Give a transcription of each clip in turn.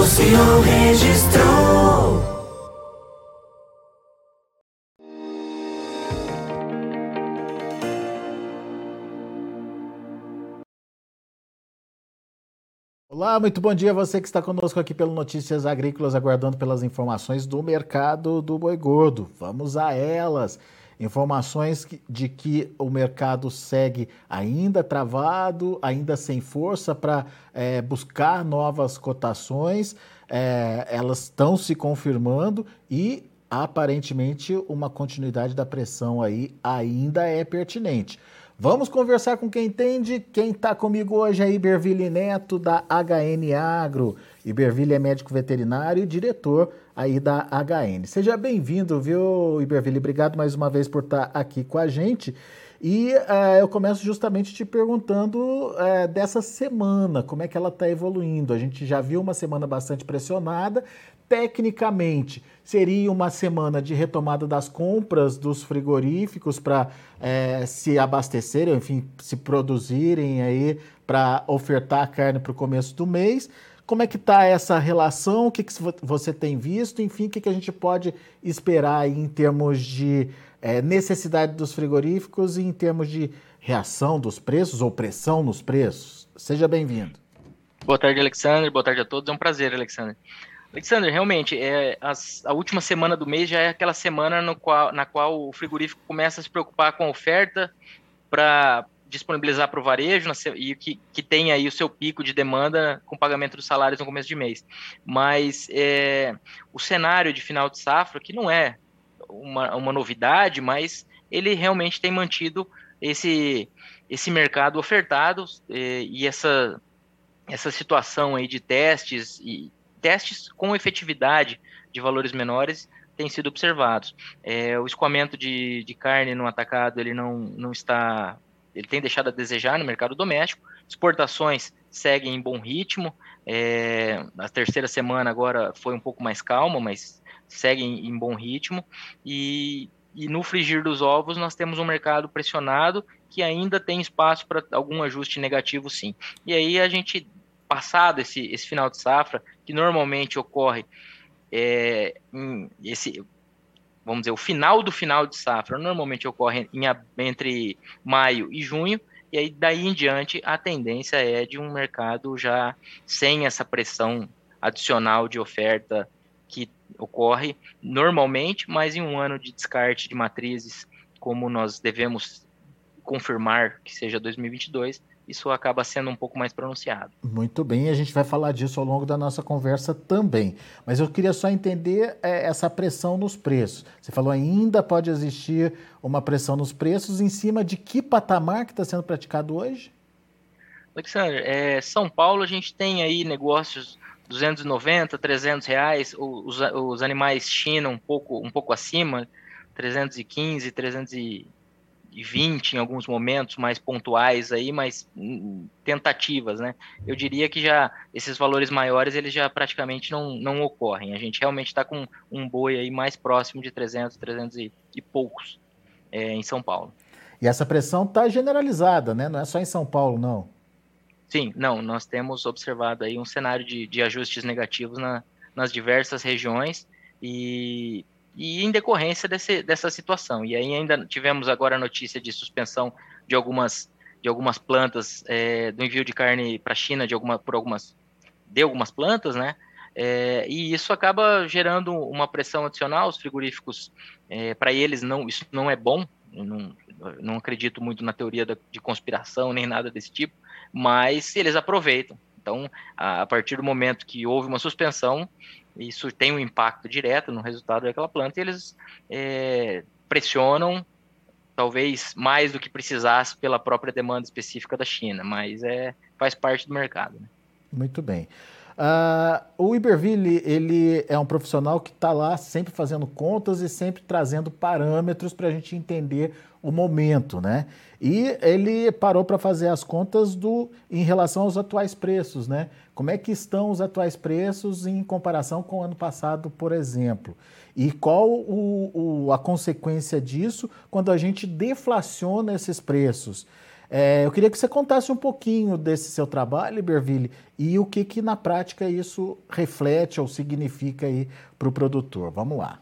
Negociou, registrou. Olá, muito bom dia a você que está conosco aqui pelo Notícias Agrícolas, aguardando pelas informações do mercado do boi gordo. Vamos a elas. Informações de que o mercado segue ainda travado, ainda sem força para é, buscar novas cotações. É, elas estão se confirmando e aparentemente uma continuidade da pressão aí ainda é pertinente. Vamos conversar com quem entende. Quem está comigo hoje é Iberville Neto, da HN Agro. Iberville é médico veterinário e diretor aí da HN. Seja bem-vindo, viu, Iberville? Obrigado mais uma vez por estar tá aqui com a gente. E uh, eu começo justamente te perguntando uh, dessa semana, como é que ela está evoluindo. A gente já viu uma semana bastante pressionada. Tecnicamente, seria uma semana de retomada das compras dos frigoríficos para uh, se abastecerem, enfim, se produzirem aí para ofertar carne para o começo do mês. Como é que está essa relação? O que, que você tem visto? Enfim, o que, que a gente pode esperar em termos de é, necessidade dos frigoríficos e em termos de reação dos preços ou pressão nos preços. Seja bem-vindo. Boa tarde, Alexandre. Boa tarde a todos. É um prazer, Alexandre. Alexandre, realmente, é, as, a última semana do mês já é aquela semana qual, na qual o frigorífico começa a se preocupar com a oferta para disponibilizar para o varejo e que, que tem aí o seu pico de demanda com pagamento dos salários no começo de mês. Mas é, o cenário de final de safra, que não é uma, uma novidade, mas ele realmente tem mantido esse, esse mercado ofertado e, e essa, essa situação aí de testes e testes com efetividade de valores menores têm sido observados. É, o escoamento de, de carne no atacado ele não, não está ele tem deixado a desejar no mercado doméstico. Exportações seguem em bom ritmo. É, a terceira semana agora foi um pouco mais calma, mas seguem em bom ritmo e, e no frigir dos ovos nós temos um mercado pressionado que ainda tem espaço para algum ajuste negativo sim. E aí a gente, passado esse, esse final de safra, que normalmente ocorre é, esse, vamos dizer, o final do final de safra, normalmente ocorre em, entre maio e junho, e aí daí em diante a tendência é de um mercado já sem essa pressão adicional de oferta que ocorre normalmente, mas em um ano de descarte de matrizes, como nós devemos confirmar que seja 2022, isso acaba sendo um pouco mais pronunciado. Muito bem, a gente vai falar disso ao longo da nossa conversa também. Mas eu queria só entender é, essa pressão nos preços. Você falou ainda pode existir uma pressão nos preços em cima de que patamar que está sendo praticado hoje? Alexandre, é, São Paulo a gente tem aí negócios 290, 300 reais, os, os animais China um pouco, um pouco acima, 315, 320 em alguns momentos mais pontuais aí, mas hum, tentativas, né? Eu diria que já esses valores maiores eles já praticamente não, não ocorrem. A gente realmente está com um boi aí mais próximo de 300, 300 e, e poucos é, em São Paulo. E essa pressão está generalizada, né? Não é só em São Paulo, não. Sim, não, nós temos observado aí um cenário de, de ajustes negativos na, nas diversas regiões e, e em decorrência desse, dessa situação. E aí ainda tivemos agora a notícia de suspensão de algumas, de algumas plantas, é, do envio de carne para a China de alguma, por algumas, de algumas plantas, né? É, e isso acaba gerando uma pressão adicional. Os frigoríficos, é, para eles, não, isso não é bom. Não, não acredito muito na teoria da, de conspiração nem nada desse tipo mas eles aproveitam. Então, a, partir do momento que houve uma suspensão, isso tem um impacto direto no resultado daquela planta e eles é, pressionam, talvez mais do que precisasse pela própria demanda específica da China, mas é, faz parte do mercado. Né? Muito bem. Uh, o Iberville, ele é um profissional que está lá sempre fazendo contas e sempre trazendo parâmetros para a gente entender o momento, né? E ele parou para fazer as contas do em relação aos atuais preços, né? Como é que estão os atuais preços em comparação com o ano passado, por exemplo? E qual o, o, a consequência disso quando a gente deflaciona esses preços? É, eu queria que você contasse um pouquinho desse seu trabalho, Iberville, e o que, que na prática isso reflete ou significa aí para o produtor. Vamos lá.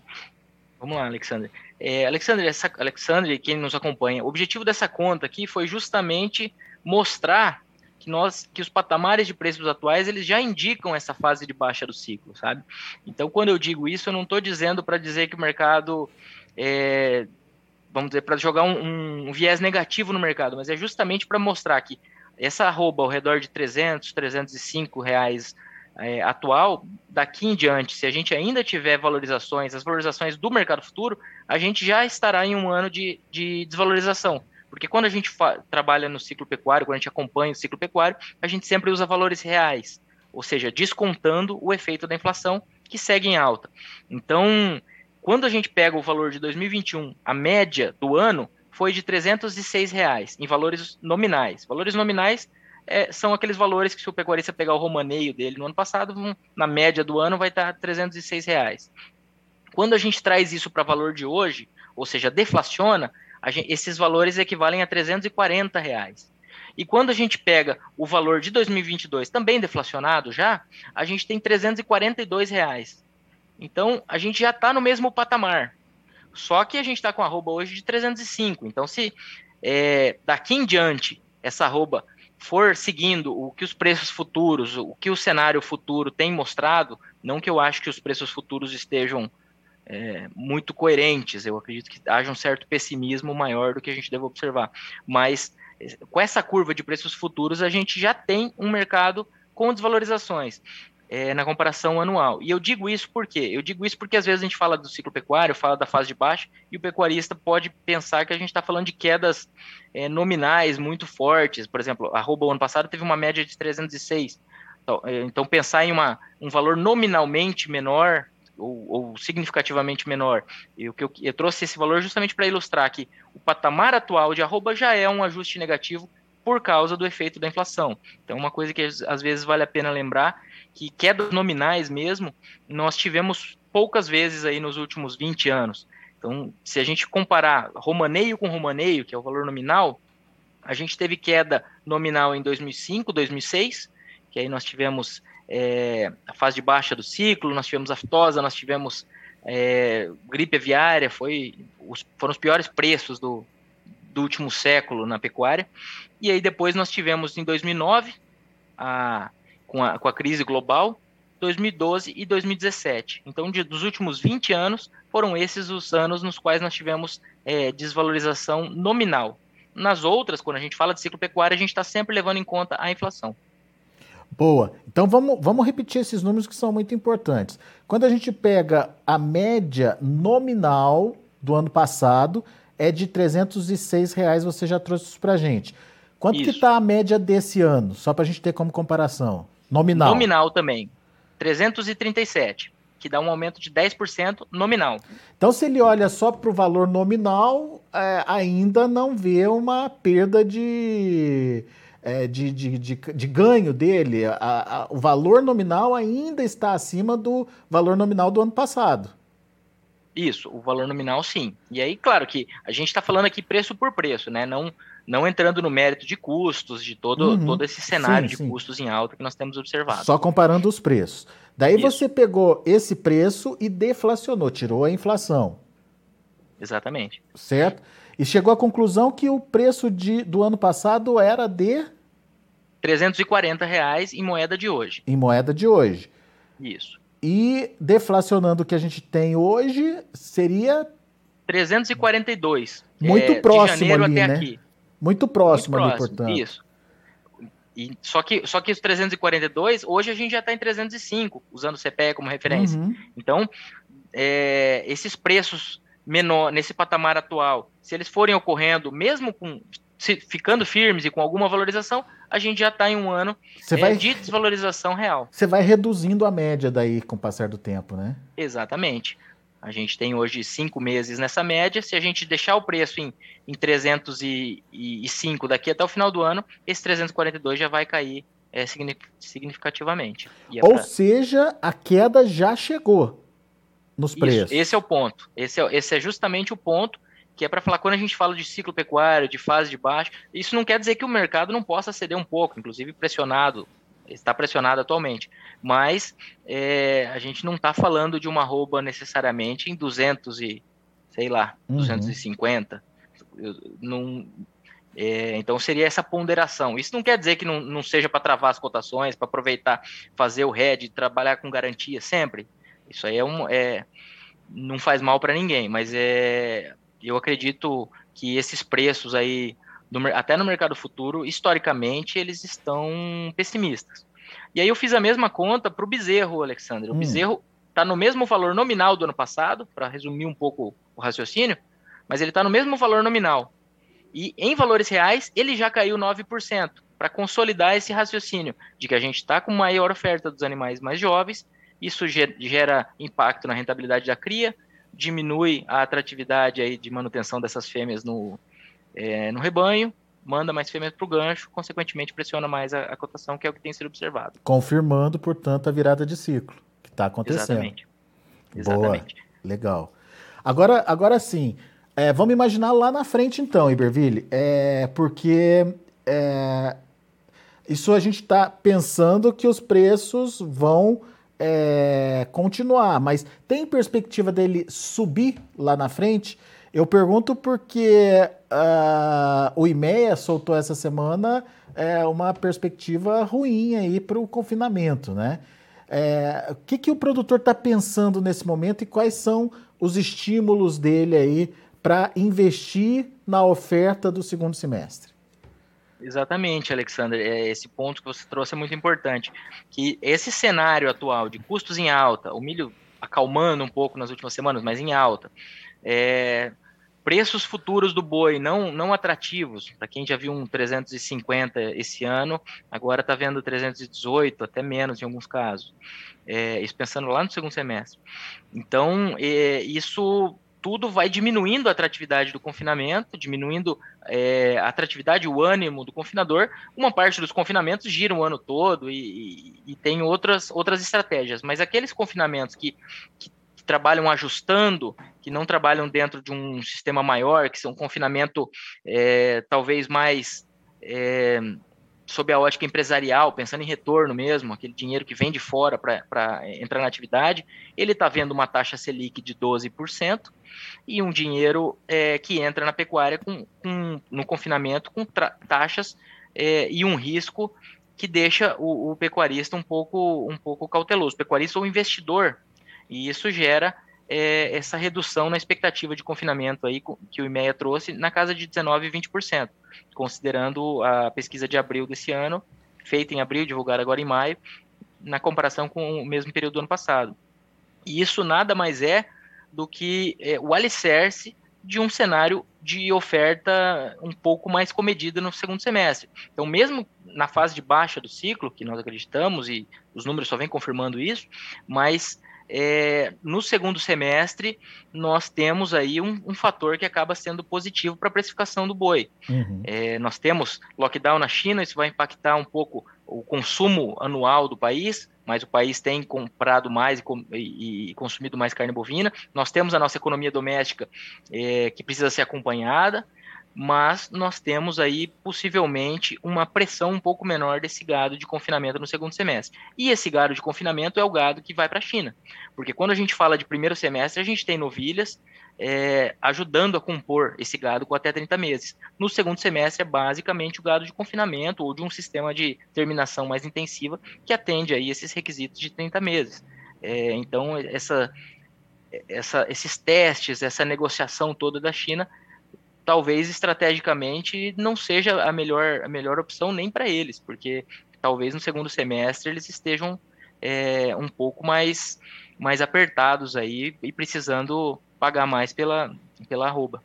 Vamos lá, Alexandre. É, Alexandre, essa, Alexandre, quem nos acompanha, o objetivo dessa conta aqui foi justamente mostrar que nós, que os patamares de preços atuais, eles já indicam essa fase de baixa do ciclo, sabe? Então, quando eu digo isso, eu não estou dizendo para dizer que o mercado é, vamos dizer, para jogar um, um, viés negativo no mercado, mas é justamente para mostrar que essa arroba ao redor de 300, 305 reais é, atual, daqui em diante, se a gente ainda tiver valorizações, as valorizações do mercado futuro, a gente já estará em um ano de, de desvalorização. Porque quando a gente trabalha no ciclo pecuário, quando a gente acompanha o ciclo pecuário, a gente sempre usa valores reais, ou seja, descontando o efeito da inflação que segue em alta. Então, quando a gente pega o valor de 2021, a média do ano foi de 306 reais em valores nominais. Valores nominais é, são aqueles valores que se o pecuarista pegar o romaneio dele no ano passado, na média do ano vai estar 306 reais. Quando a gente traz isso para valor de hoje, ou seja, deflaciona, gente, esses valores equivalem a 340 reais. E quando a gente pega o valor de 2022, também deflacionado já, a gente tem 342 reais. Então, a gente já está no mesmo patamar. Só que a gente está com a arroba hoje de 305. Então, se é, daqui em diante essa arroba for seguindo o que os preços futuros, o que o cenário futuro tem mostrado, não que eu acho que os preços futuros estejam é, muito coerentes, eu acredito que haja um certo pessimismo maior do que a gente deve observar. Mas com essa curva de preços futuros, a gente já tem um mercado com desvalorizações é, na comparação anual. E eu digo isso por quê? Eu digo isso porque às vezes a gente fala do ciclo pecuário, fala da fase de baixo, e o pecuarista pode pensar que a gente está falando de quedas é, nominais muito fortes. Por exemplo, a ano passado teve uma média de 306. Então, é, então pensar em uma, um valor nominalmente menor ou, ou significativamente menor. Eu, eu, eu trouxe esse valor justamente para ilustrar que o patamar atual de arroba já é um ajuste negativo por causa do efeito da inflação. Então, uma coisa que às vezes vale a pena lembrar que quedas nominais mesmo, nós tivemos poucas vezes aí nos últimos 20 anos. Então, se a gente comparar romaneio com romaneio, que é o valor nominal, a gente teve queda nominal em 2005, 2006, que aí nós tivemos é, a fase de baixa do ciclo, nós tivemos aftosa, nós tivemos é, gripe aviária, foi, os, foram os piores preços do, do último século na pecuária. E aí depois nós tivemos em 2009, a, com, a, com a crise global, 2012 e 2017. Então, de, dos últimos 20 anos, foram esses os anos nos quais nós tivemos é, desvalorização nominal. Nas outras, quando a gente fala de ciclo pecuário, a gente está sempre levando em conta a inflação. Boa. Então vamos, vamos repetir esses números que são muito importantes. Quando a gente pega a média nominal do ano passado, é de 306 reais, você já trouxe isso para gente. Quanto isso. que está a média desse ano? Só para a gente ter como comparação. Nominal. Nominal também. 337, que dá um aumento de 10% nominal. Então, se ele olha só para o valor nominal, é, ainda não vê uma perda de, é, de, de, de, de, ganho dele. A, a, o valor nominal ainda está acima do valor nominal do ano passado. Isso, o valor nominal sim. E aí, claro que a gente está falando aqui preço por preço, né? Não, não entrando no mérito de custos, de todo, uhum, todo esse cenário sim, de sim. custos em alta que nós temos observado. Só comparando os preços. Daí Isso. você pegou esse preço e deflacionou, tirou a inflação. Exatamente. Certo? E chegou à conclusão que o preço de, do ano passado era de 340 reais em moeda de hoje. Em moeda de hoje. Isso. E deflacionando o que a gente tem hoje, seria 342. Muito é, próximo ali, né? Aqui. Muito próximo, Muito próximo ali, portanto. Isso. E, só, que, só que os 342, hoje a gente já está em 305, usando o CPE como referência. Uhum. Então, é, esses preços menor nesse patamar atual, se eles forem ocorrendo, mesmo com se, ficando firmes e com alguma valorização, a gente já está em um ano é, vai, de desvalorização real. Você vai reduzindo a média daí com o passar do tempo, né? Exatamente. A gente tem hoje cinco meses nessa média. Se a gente deixar o preço em, em 305 daqui até o final do ano, esse 342 já vai cair é, significativamente. É Ou pra... seja, a queda já chegou nos preços. Isso, esse é o ponto. Esse é, esse é justamente o ponto que é para falar quando a gente fala de ciclo pecuário, de fase de baixo, isso não quer dizer que o mercado não possa ceder um pouco, inclusive pressionado, está pressionado atualmente, mas é, a gente não está falando de uma rouba necessariamente em 200 e, sei lá, uhum. 250, não, é, então seria essa ponderação. Isso não quer dizer que não, não seja para travar as cotações, para aproveitar, fazer o head, trabalhar com garantia sempre. Isso aí é um, é, não faz mal para ninguém, mas é eu acredito que esses preços aí, no, até no mercado futuro, historicamente, eles estão pessimistas. E aí eu fiz a mesma conta para o bezerro, Alexandre. O hum. bezerro está no mesmo valor nominal do ano passado, para resumir um pouco o raciocínio, mas ele está no mesmo valor nominal. E em valores reais, ele já caiu 9%, para consolidar esse raciocínio de que a gente está com maior oferta dos animais mais jovens, isso gera impacto na rentabilidade da cria, diminui a atratividade aí de manutenção dessas fêmeas no, é, no rebanho, manda mais fêmeas para o gancho, consequentemente pressiona mais a, a, cotação, que é o que tem sido observado. Confirmando, portanto, a virada de ciclo que está acontecendo. Exatamente. Exatamente. Boa. Legal. Agora, agora sim, é, vamos imaginar lá na frente então, Iberville, é, porque é, isso a gente está pensando que os preços vão é, continuar, mas tem perspectiva dele subir lá na frente? Eu pergunto porque uh, o IMEA soltou essa semana é, uma perspectiva ruim aí para o confinamento, né? É, o que, que o produtor está pensando nesse momento e quais são os estímulos dele aí para investir na oferta do segundo semestre? Exatamente, Alexander. É, esse ponto que você trouxe é muito importante. Que esse cenário atual de custos em alta, o milho acalmando um pouco nas últimas semanas, mas em alta, é, preços futuros do boi não, não atrativos. Para quem já viu um 350 esse ano, agora está vendo 318, até menos em alguns casos. É, isso pensando lá no segundo semestre. Então, é, isso tudo vai diminuindo a atratividade do confinamento, diminuindo é, a atratividade, o ânimo do confinador. Uma parte dos confinamentos gira o ano todo e, e, e tem outras, outras estratégias, mas aqueles confinamentos que, que, que, trabalham ajustando, que não trabalham dentro de um sistema maior, que são um confinamento é, talvez mais é, sob a ótica empresarial, pensando em retorno mesmo, aquele dinheiro que vem de fora para entrar na atividade, ele está vendo uma taxa Selic de 12% e um dinheiro é, que entra na pecuária com, com no confinamento com taxas é, e um risco que deixa o, o, pecuarista um pouco, um pouco cauteloso, o pecuarista ou investidor, e isso gera é, essa redução na expectativa de confinamento aí que o IMEA trouxe na casa de 19 e 20%, considerando a pesquisa de abril desse ano, feita em abril, divulgada agora em maio, na comparação com o mesmo período do ano passado. E isso nada mais é do que é, o alicerce de um cenário de oferta um pouco mais comedida no segundo semestre. Então, mesmo na fase de baixa do ciclo, que nós acreditamos, e os números só vêm confirmando isso, mas é, no segundo semestre nós temos aí um, um, fator que acaba sendo positivo para a precificação do boi. Uhum. É, nós temos lockdown na China, isso vai impactar um pouco o consumo anual do país, mas o país tem comprado mais e, e consumido mais carne bovina. Nós temos a nossa economia doméstica é, que precisa ser acompanhada mas nós temos aí possivelmente uma pressão um pouco menor desse gado de confinamento no segundo semestre. E esse gado de confinamento é o gado que vai para a China, porque quando a gente fala de primeiro semestre, a gente tem novilhas é, ajudando a compor esse gado com até 30 meses. No segundo semestre é basicamente o gado de confinamento ou de um sistema de terminação mais intensiva que atende aí esses requisitos de 30 meses. É, então, essa, essa, esses testes, essa negociação toda da China talvez estrategicamente não seja a melhor, a melhor opção nem para eles, porque talvez no segundo semestre eles estejam é, um pouco mais, mais apertados aí e precisando pagar mais pela, pela arroba.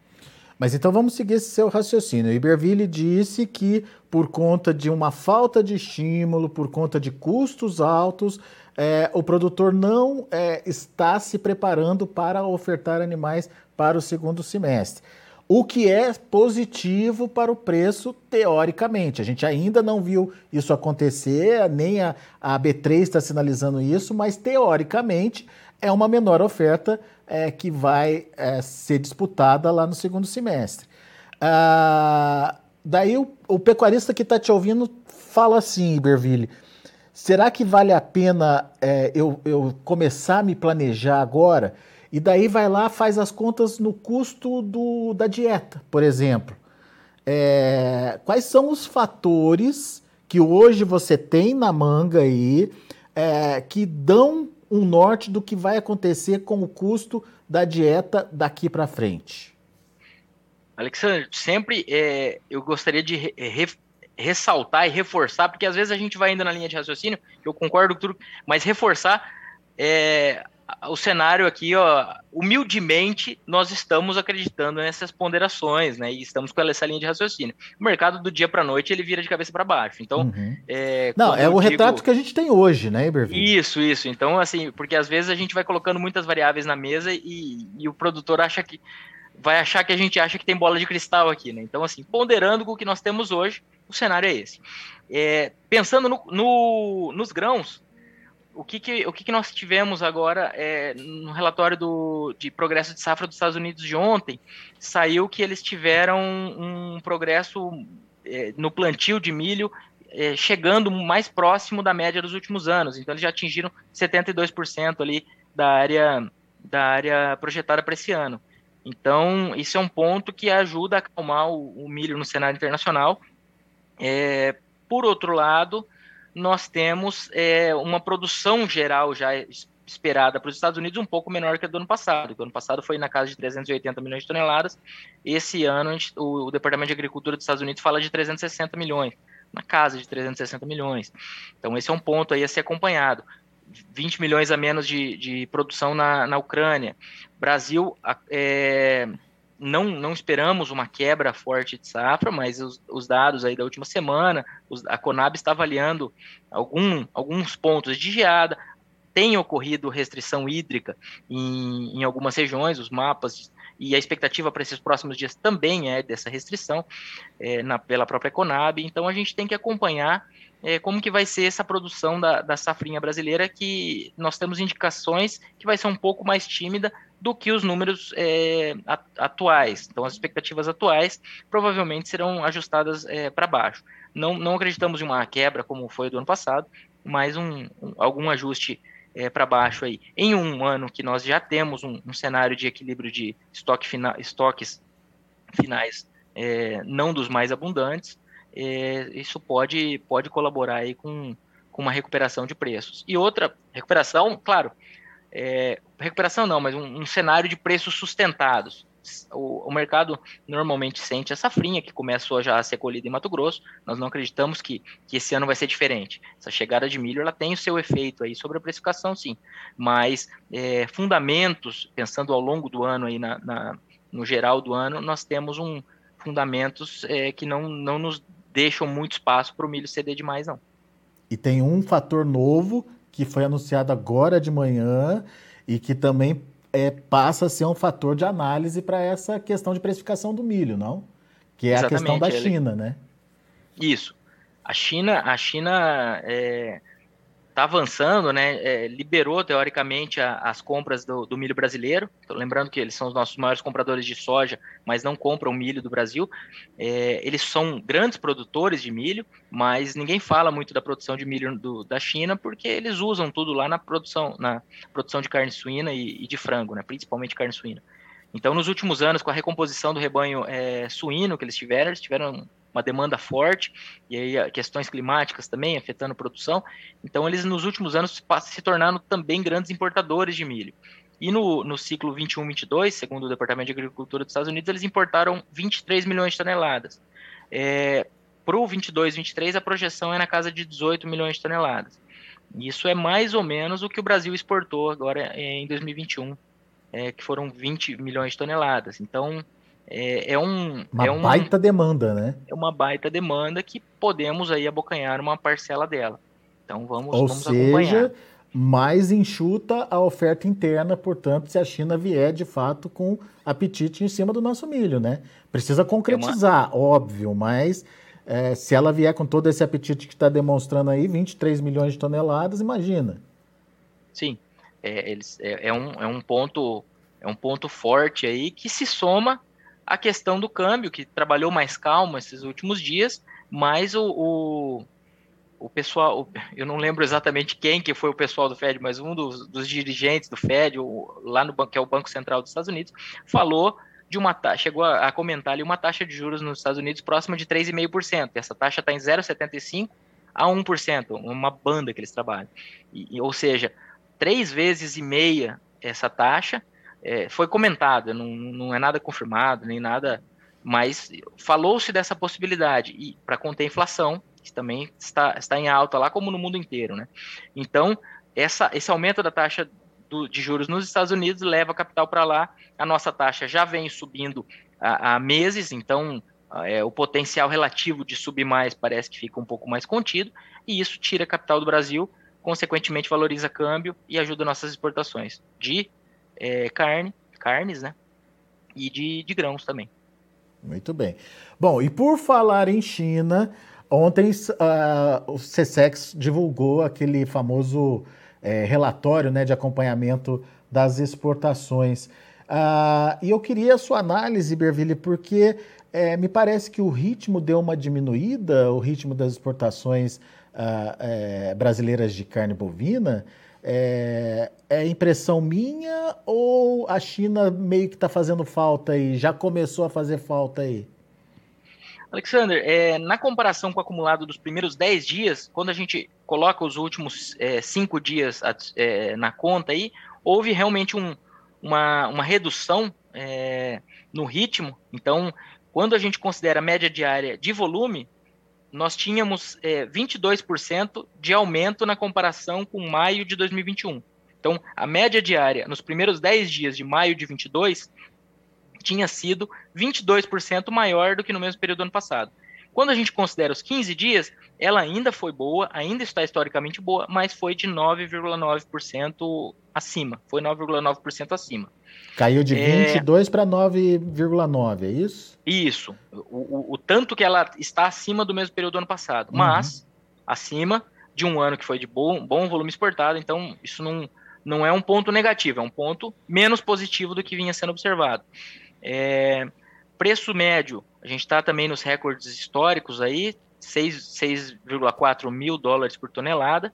Mas então vamos seguir esse seu raciocínio. Iberville disse que por conta de uma falta de estímulo, por conta de custos altos, é, o produtor não é, está se preparando para ofertar animais para o segundo semestre. O que é positivo para o preço, teoricamente. A gente ainda não viu isso acontecer, nem a, a B3 está sinalizando isso, mas teoricamente é uma menor oferta é, que vai é, ser disputada lá no segundo semestre. Ah, daí o, o, pecuarista que está te ouvindo fala assim, Iberville, será que vale a pena é, eu, eu começar a me planejar agora? E daí vai lá, faz as contas no custo do, da dieta, por exemplo. É, quais são os fatores que hoje você tem na manga aí é, que dão um norte do que vai acontecer com o custo da dieta daqui para frente? Alexandre, sempre é, eu gostaria de re, re, ressaltar e reforçar, porque às vezes a gente vai ainda na linha de raciocínio, eu concordo com tudo, mas reforçar é, o cenário aqui, ó, humildemente, nós estamos acreditando nessas ponderações, né? E estamos com essa linha de raciocínio. O mercado do dia para noite ele vira de cabeça para baixo. Então, uhum. é, não é o digo... retrato que a gente tem hoje, né, Iberville? Isso, isso. Então, assim, porque às vezes a gente vai colocando muitas variáveis na mesa e, e o produtor acha que vai achar que a gente acha que tem bola de cristal aqui, né? Então, assim, ponderando com o que nós temos hoje, o cenário é esse. É, pensando no, no, nos grãos, o que, que, o que, que nós tivemos agora é, no relatório do, de progresso de safra dos Estados Unidos de ontem, saiu que eles tiveram um progresso é, no plantio de milho é, chegando mais próximo da média dos últimos anos. Então, eles já atingiram 72% ali da área, da área projetada para esse ano. Então, isso é um ponto que ajuda a acalmar o, o milho no cenário internacional. É, por outro lado, nós temos é, uma produção geral já esperada para os Estados Unidos um pouco menor que a do ano passado. O ano passado foi na casa de 380 milhões de toneladas. Esse ano gente, o, o, Departamento de Agricultura dos Estados Unidos fala de 360 milhões, na casa de 360 milhões. Então esse é um ponto aí a ser acompanhado. 20 milhões a menos de, de produção na, na Ucrânia. Brasil é, não, não esperamos uma quebra forte de safra, mas os, os dados aí da última semana, os, a Conab está avaliando algum, alguns pontos de geada, tem ocorrido restrição hídrica em, em algumas regiões, os mapas e a expectativa para esses próximos dias também é dessa restrição é, na, pela própria Conab, então a gente tem que acompanhar é, como que vai ser essa produção da, da safrinha brasileira, que nós temos indicações que vai ser um pouco mais tímida do que os números é, atuais. Então, as expectativas atuais provavelmente serão ajustadas é, para baixo. Não, não acreditamos em uma quebra como foi do ano passado, mas um, um algum ajuste é, para baixo aí. Em um ano que nós já temos um, um cenário de equilíbrio de estoque fina, estoques finais é, não dos mais abundantes, é, isso pode, pode colaborar aí com, com uma recuperação de preços. E outra recuperação, claro, é, recuperação não, mas um, um, cenário de preços sustentados. O, o, mercado normalmente sente essa frinha que começou já a ser colhida em Mato Grosso. Nós não acreditamos que, que esse ano vai ser diferente. Essa chegada de milho ela tem o seu efeito aí sobre a precificação, sim. Mas é, fundamentos, pensando ao longo do ano aí na, na, no geral do ano, nós temos um fundamentos é, que não, não nos deixam muito espaço para o milho ceder demais, não. E tem um fator novo que foi anunciado agora de manhã e que também é, passa a ser um fator de análise para essa questão de precificação do milho, não? Que é Exatamente, a questão da China, ele... né? Isso. A China, a China é, está avançando, né? É, liberou teoricamente a, as compras do, do, milho brasileiro. Lembrando que eles são os nossos maiores compradores de soja, mas não compram milho do Brasil. É, eles são grandes produtores de milho, mas ninguém fala muito da produção de milho do, da China porque eles usam tudo lá na produção, na produção de carne suína e, e de frango, né? Principalmente carne suína. Então, nos últimos anos, com a recomposição do rebanho é, suíno que eles tiveram, eles tiveram uma demanda forte, e aí questões climáticas também afetando a produção. Então, eles nos últimos anos se tornaram também grandes importadores de milho. E no, no ciclo 21-22, segundo o Departamento de Agricultura dos Estados Unidos, eles importaram 23 milhões de toneladas. É, Para o 22-23, a projeção é na casa de 18 milhões de toneladas. Isso é mais ou menos o que o Brasil exportou agora em 2021, é, que foram 20 milhões de toneladas. Então, é, é um. Uma é um, baita demanda, né? É uma baita demanda que podemos aí abocanhar uma parcela dela. Então vamos, Ou vamos seja, acompanhar. mais enxuta a oferta interna, portanto, se a China vier de fato com apetite em cima do nosso milho, né? Precisa concretizar, é uma... óbvio, mas é, se ela vier com todo esse apetite que está demonstrando aí, 23 milhões de toneladas, imagina. Sim, é, eles, é, é, um, é, um ponto, é um ponto forte aí que se soma à questão do câmbio, que trabalhou mais calmo esses últimos dias, mas o, o, o pessoal, eu não lembro exatamente quem que foi o pessoal do Fed, mas um dos, dos dirigentes do Fed, o, lá no banco, que é o Banco Central dos Estados Unidos, falou de uma taxa, chegou a, a, comentar ali uma taxa de juros nos Estados Unidos próxima de 3,5%. Essa taxa está em 0,75% a 1%, uma banda que eles trabalham. E, ou seja, três vezes e meia essa taxa é, foi comentada, não, não é nada confirmado, nem nada, mas falou-se dessa possibilidade e para conter a inflação, que também está, está em alta lá, como no mundo inteiro. Né? Então, essa, esse aumento da taxa do, de juros nos Estados Unidos leva capital para lá. A nossa taxa já vem subindo há, meses, então é, o potencial relativo de subir mais parece que fica um pouco mais contido, e isso tira capital do Brasil, consequentemente valoriza câmbio e ajuda nossas exportações de é, carne, carnes, né? E de, de grãos também. Muito bem. Bom, e por falar em China, ontem uh, o CSEX divulgou aquele famoso é, relatório né, de acompanhamento das exportações. Ah, e eu queria a sua análise, Berville, porque é, me parece que o ritmo deu uma diminuída, o ritmo das exportações é, brasileiras de carne bovina. É, é, impressão minha ou a China meio que está fazendo falta aí? Já começou a fazer falta aí? Alexander, é, na comparação com o acumulado dos primeiros 10 dias, quando a gente coloca os últimos 5 é, dias é, na conta aí, houve realmente um, uma, uma redução é, no ritmo. Então, quando a gente considera a média diária de volume, nós tínhamos 22% é, de aumento na comparação com maio de 2021. Então, a média diária nos primeiros 10 dias de maio de 22 tinha sido 22% maior do que no mesmo período do ano passado. Quando a gente considera os 15 dias, ela ainda foi boa, ainda está historicamente boa, mas foi de 9,9% acima. Foi 9,9% acima. Caiu de 22 é... para 9,9, é isso? Isso. O, o, o, tanto que ela está acima do mesmo período do ano passado, uhum. mas acima de um ano que foi de bom, bom volume exportado, então isso não, não é um ponto negativo, é um ponto menos positivo do que vinha sendo observado. É, preço médio, a gente está também nos recordes históricos aí, 6,4 mil dólares por tonelada,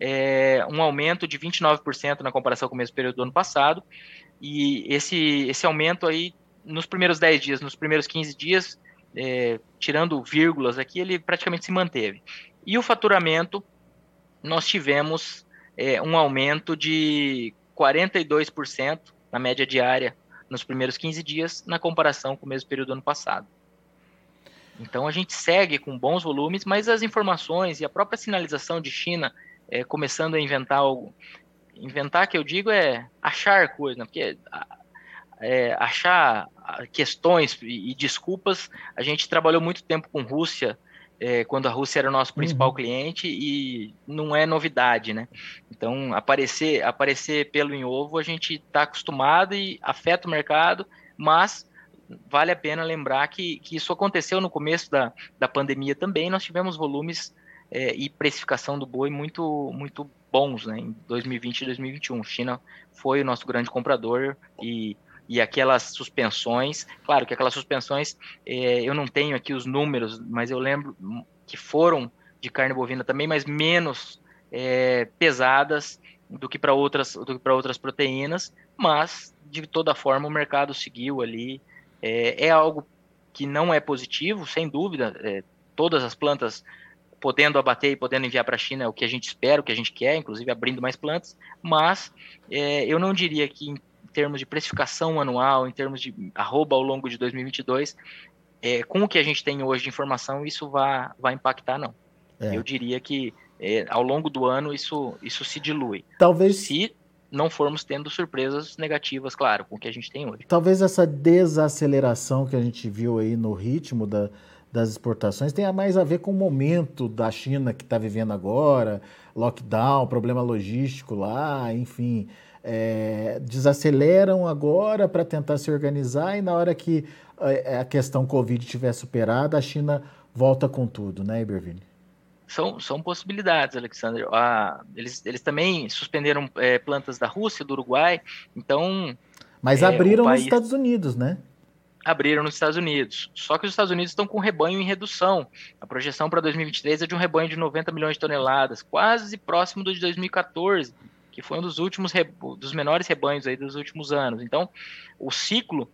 é, um aumento de 29% na comparação com o mesmo período do ano passado, e esse, esse aumento aí, nos primeiros 10 dias, nos primeiros 15 dias, é, tirando vírgulas aqui, ele praticamente se manteve. E o faturamento, nós tivemos é, um aumento de 42% na média diária nos primeiros 15 dias, na comparação com o mesmo período do ano passado. Então a gente segue com bons volumes, mas as informações e a própria sinalização de China é, começando a inventar algo. Inventar, que eu digo, é achar coisas, né? porque é, achar questões e, e desculpas. A gente trabalhou muito tempo com Rússia é, quando a Rússia era o nosso principal uhum. cliente e não é novidade, né? Então, aparecer, aparecer pelo em ovo, a gente está acostumado e afeta o mercado, mas vale a pena lembrar que, que isso aconteceu no começo da, da pandemia também, nós tivemos volumes é, e precificação do boi muito, muito bons, né? Em 2020 e 2021. China foi o nosso grande comprador e e aquelas suspensões, claro que aquelas suspensões, é, eu não tenho aqui os números, mas eu lembro que foram de carne bovina também, mas menos é, pesadas do que para outras, do que outras proteínas, mas de toda forma o mercado seguiu ali. É, é algo que não é positivo, sem dúvida. É, todas as plantas podendo abater e podendo enviar para a China é o que a gente espera, o que a gente quer, inclusive abrindo mais plantas, mas é, eu não diria que termos de precificação anual, em termos de arroba ao longo de 2022, é, com o que a gente tem hoje de informação, isso vai, vai impactar, não. É. Eu diria que é, ao longo do ano isso, isso se dilui. Talvez. Se não formos tendo surpresas negativas, claro, com o que a gente tem hoje. Talvez essa desaceleração que a gente viu aí no ritmo da, das exportações tenha mais a ver com o momento da China que está vivendo agora, lockdown, problema logístico lá, enfim. É, desaceleram agora para tentar se organizar e na hora que a, a questão Covid estiver superada, a China volta com tudo, né, Iberville? São, são possibilidades, Alexandre. Ah, eles, eles também suspenderam é, plantas da Rússia, do Uruguai, então. Mas é, abriram país... nos Estados Unidos, né? Abriram nos Estados Unidos. Só que os Estados Unidos estão com rebanho em redução. A projeção para 2023 é de um rebanho de 90 milhões de toneladas, quase próximo do de 2014, que foi um dos últimos dos menores rebanhos aí dos últimos anos. Então, o ciclo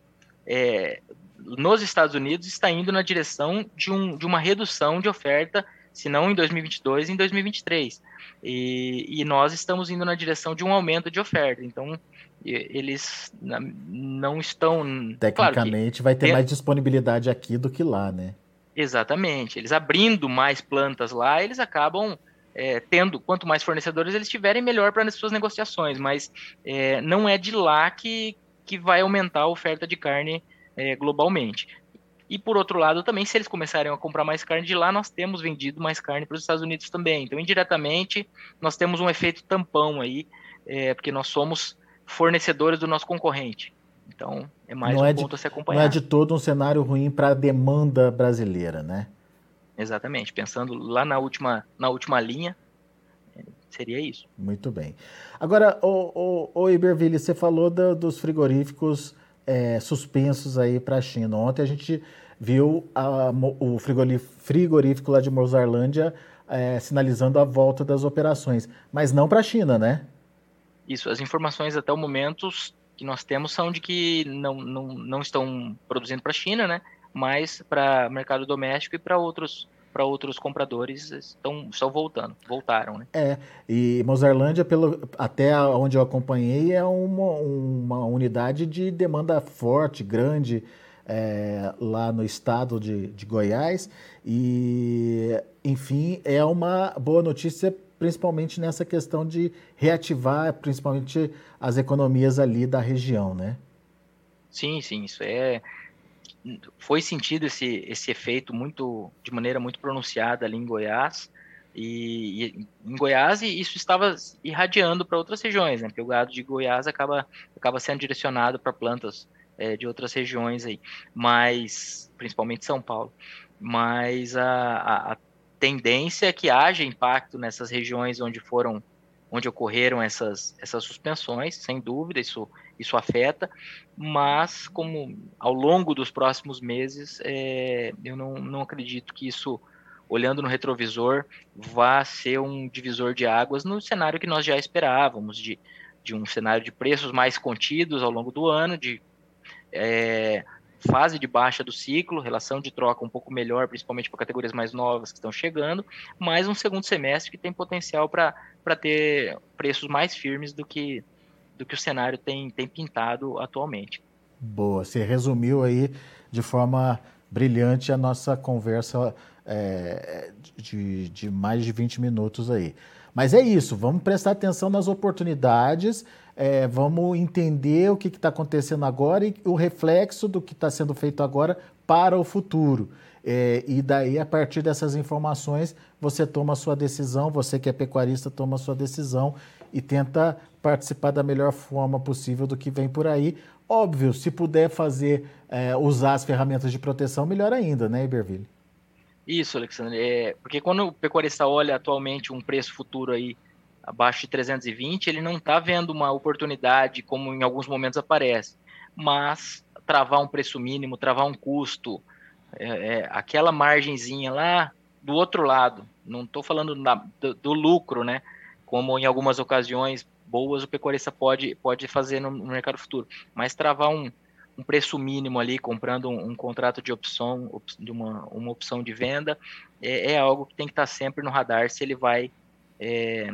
é, nos Estados Unidos está indo na direção de, um, de uma redução de oferta se não em 2022, em 2023. E, e nós estamos indo na direção de um aumento de oferta. Então, eles não estão. Tecnicamente, claro vai ter mais disponibilidade aqui do que lá, né? Exatamente. Eles abrindo mais plantas lá, eles acabam é, tendo, quanto mais fornecedores eles tiverem, melhor para as suas negociações. Mas é, não é de lá que, que vai aumentar a oferta de carne é, globalmente. E por outro lado, também, se eles começarem a comprar mais carne de lá, nós temos vendido mais carne para os Estados Unidos também. Então, indiretamente, nós temos um efeito tampão aí, é, porque nós somos fornecedores do nosso concorrente. Então, é mais não um é ponto de, a se acompanhar. Não é de todo um cenário ruim para a demanda brasileira, né? Exatamente. Pensando lá na última, na última linha, seria isso. Muito bem. Agora, o, o, o Iberville, você falou do, dos frigoríficos é, suspensos aí para a China. Ontem a gente viu a, o frigorífico lá de Mozarlândia é, sinalizando a volta das operações, mas não para a China, né? Isso, as informações até o momento que nós temos são de que não, não, não estão produzindo para a China, né? Mas para mercado doméstico e para outros para outros compradores estão, estão voltando, voltaram, né? É, e Mozarlândia, pelo, até onde eu acompanhei, é uma, uma unidade de demanda forte, grande, é, lá no estado de, de Goiás. E, enfim, é uma boa notícia, principalmente nessa questão de reativar, principalmente as economias ali da região, né? Sim, sim, isso é foi sentido esse, esse efeito muito de maneira muito pronunciada ali em Goiás e, e em Goiás isso estava irradiando para outras regiões, né? Porque o gado de Goiás acaba acaba sendo direcionado para plantas é, de outras regiões aí, mas principalmente São Paulo. Mas a, a, a, tendência é que haja impacto nessas regiões onde foram, onde ocorreram essas, essas suspensões, sem dúvida, isso, isso afeta, mas como ao longo dos próximos meses, é, eu não, não acredito que isso olhando no retrovisor, vá ser um divisor de águas no cenário que nós já esperávamos, de, de um cenário de preços mais contidos ao longo do ano, de é, fase de baixa do ciclo, relação de troca um pouco melhor, principalmente para categorias mais novas que estão chegando, mas um segundo semestre que tem potencial para ter preços mais firmes do que, do que o cenário tem, tem pintado atualmente. Boa, você resumiu aí de forma brilhante a nossa conversa é, de, de mais de 20 minutos aí. Mas é isso, vamos prestar atenção nas oportunidades, é, vamos entender o que está acontecendo agora e o reflexo do que está sendo feito agora para o futuro. É, e daí, a partir dessas informações, você toma a sua decisão, você que é pecuarista toma a sua decisão e tenta participar da melhor forma possível do que vem por aí. Óbvio, se puder fazer, é, usar as ferramentas de proteção, melhor ainda, né, Iberville? Isso, Alexandre. É, porque quando o pecuarista olha atualmente um preço futuro aí abaixo de 320, ele não está vendo uma oportunidade como em alguns momentos aparece. Mas travar um preço mínimo, travar um custo, é, é, aquela margenzinha lá do outro lado, não estou falando na, do, do, lucro, né? Como em algumas ocasiões boas o pecuarista pode, pode fazer no, no mercado futuro, mas travar um, um preço mínimo ali, comprando um, um contrato de opção, op, de uma, uma opção de venda, é, é, algo que tem que estar sempre no radar se ele vai, é,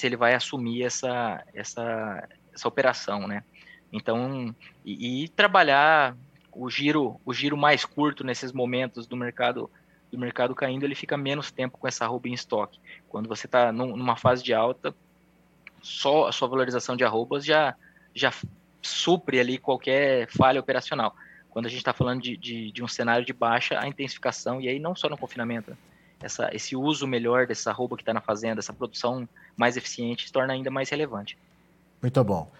se ele vai assumir essa, essa, essa operação, né? Então, e, e, trabalhar o giro, o giro mais curto nesses momentos do mercado do mercado caindo, ele fica menos tempo com essa roupa em estoque. Quando você está numa fase de alta, só a sua valorização de arrobas já, já supre ali qualquer falha operacional. Quando a gente está falando de, de, de, um cenário de baixa, a intensificação, e aí não só no confinamento, essa, esse uso melhor dessa arroba que está na fazenda, essa produção mais eficiente, se torna ainda mais relevante. Muito bom.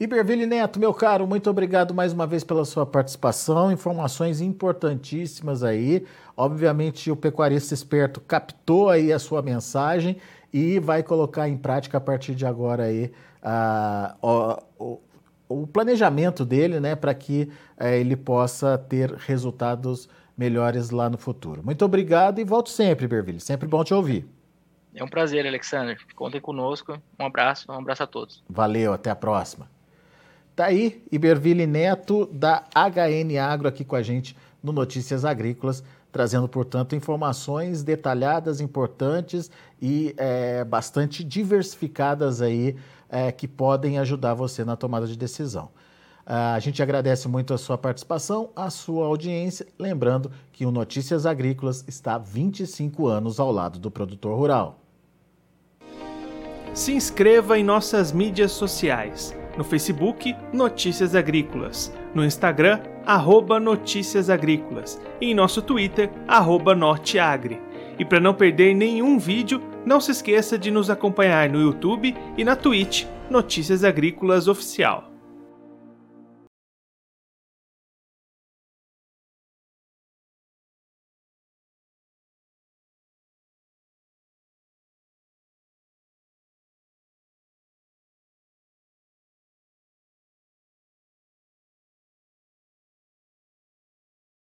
Iberville Neto, meu caro, muito obrigado mais uma vez pela sua participação, informações importantíssimas aí. Obviamente o pecuarista esperto captou aí a sua mensagem e vai colocar em prática a partir de agora aí uh, o, o, planejamento dele, né, para que uh, ele possa ter resultados melhores lá no futuro. Muito obrigado e volto sempre, Iberville. Sempre bom te ouvir. É um prazer, Alexander. Contem conosco. Um abraço, um abraço a todos. Valeu, até a próxima. Tá aí, Iberville Neto, da HN Agro, aqui com a gente no Notícias Agrícolas, trazendo, portanto, informações detalhadas, importantes e é, bastante diversificadas aí, é, que podem ajudar você na tomada de decisão. Ah, a gente agradece muito a sua participação, a sua audiência, lembrando que o Notícias Agrícolas está há 25 anos ao lado do produtor rural. Se inscreva em nossas mídias sociais no Facebook Notícias Agrícolas, no Instagram arroba Notícias Agrícolas e em nosso Twitter arroba Norteagri. E para não perder nenhum vídeo, não se esqueça de nos acompanhar no YouTube e na Twitch Notícias Agrícolas Oficial.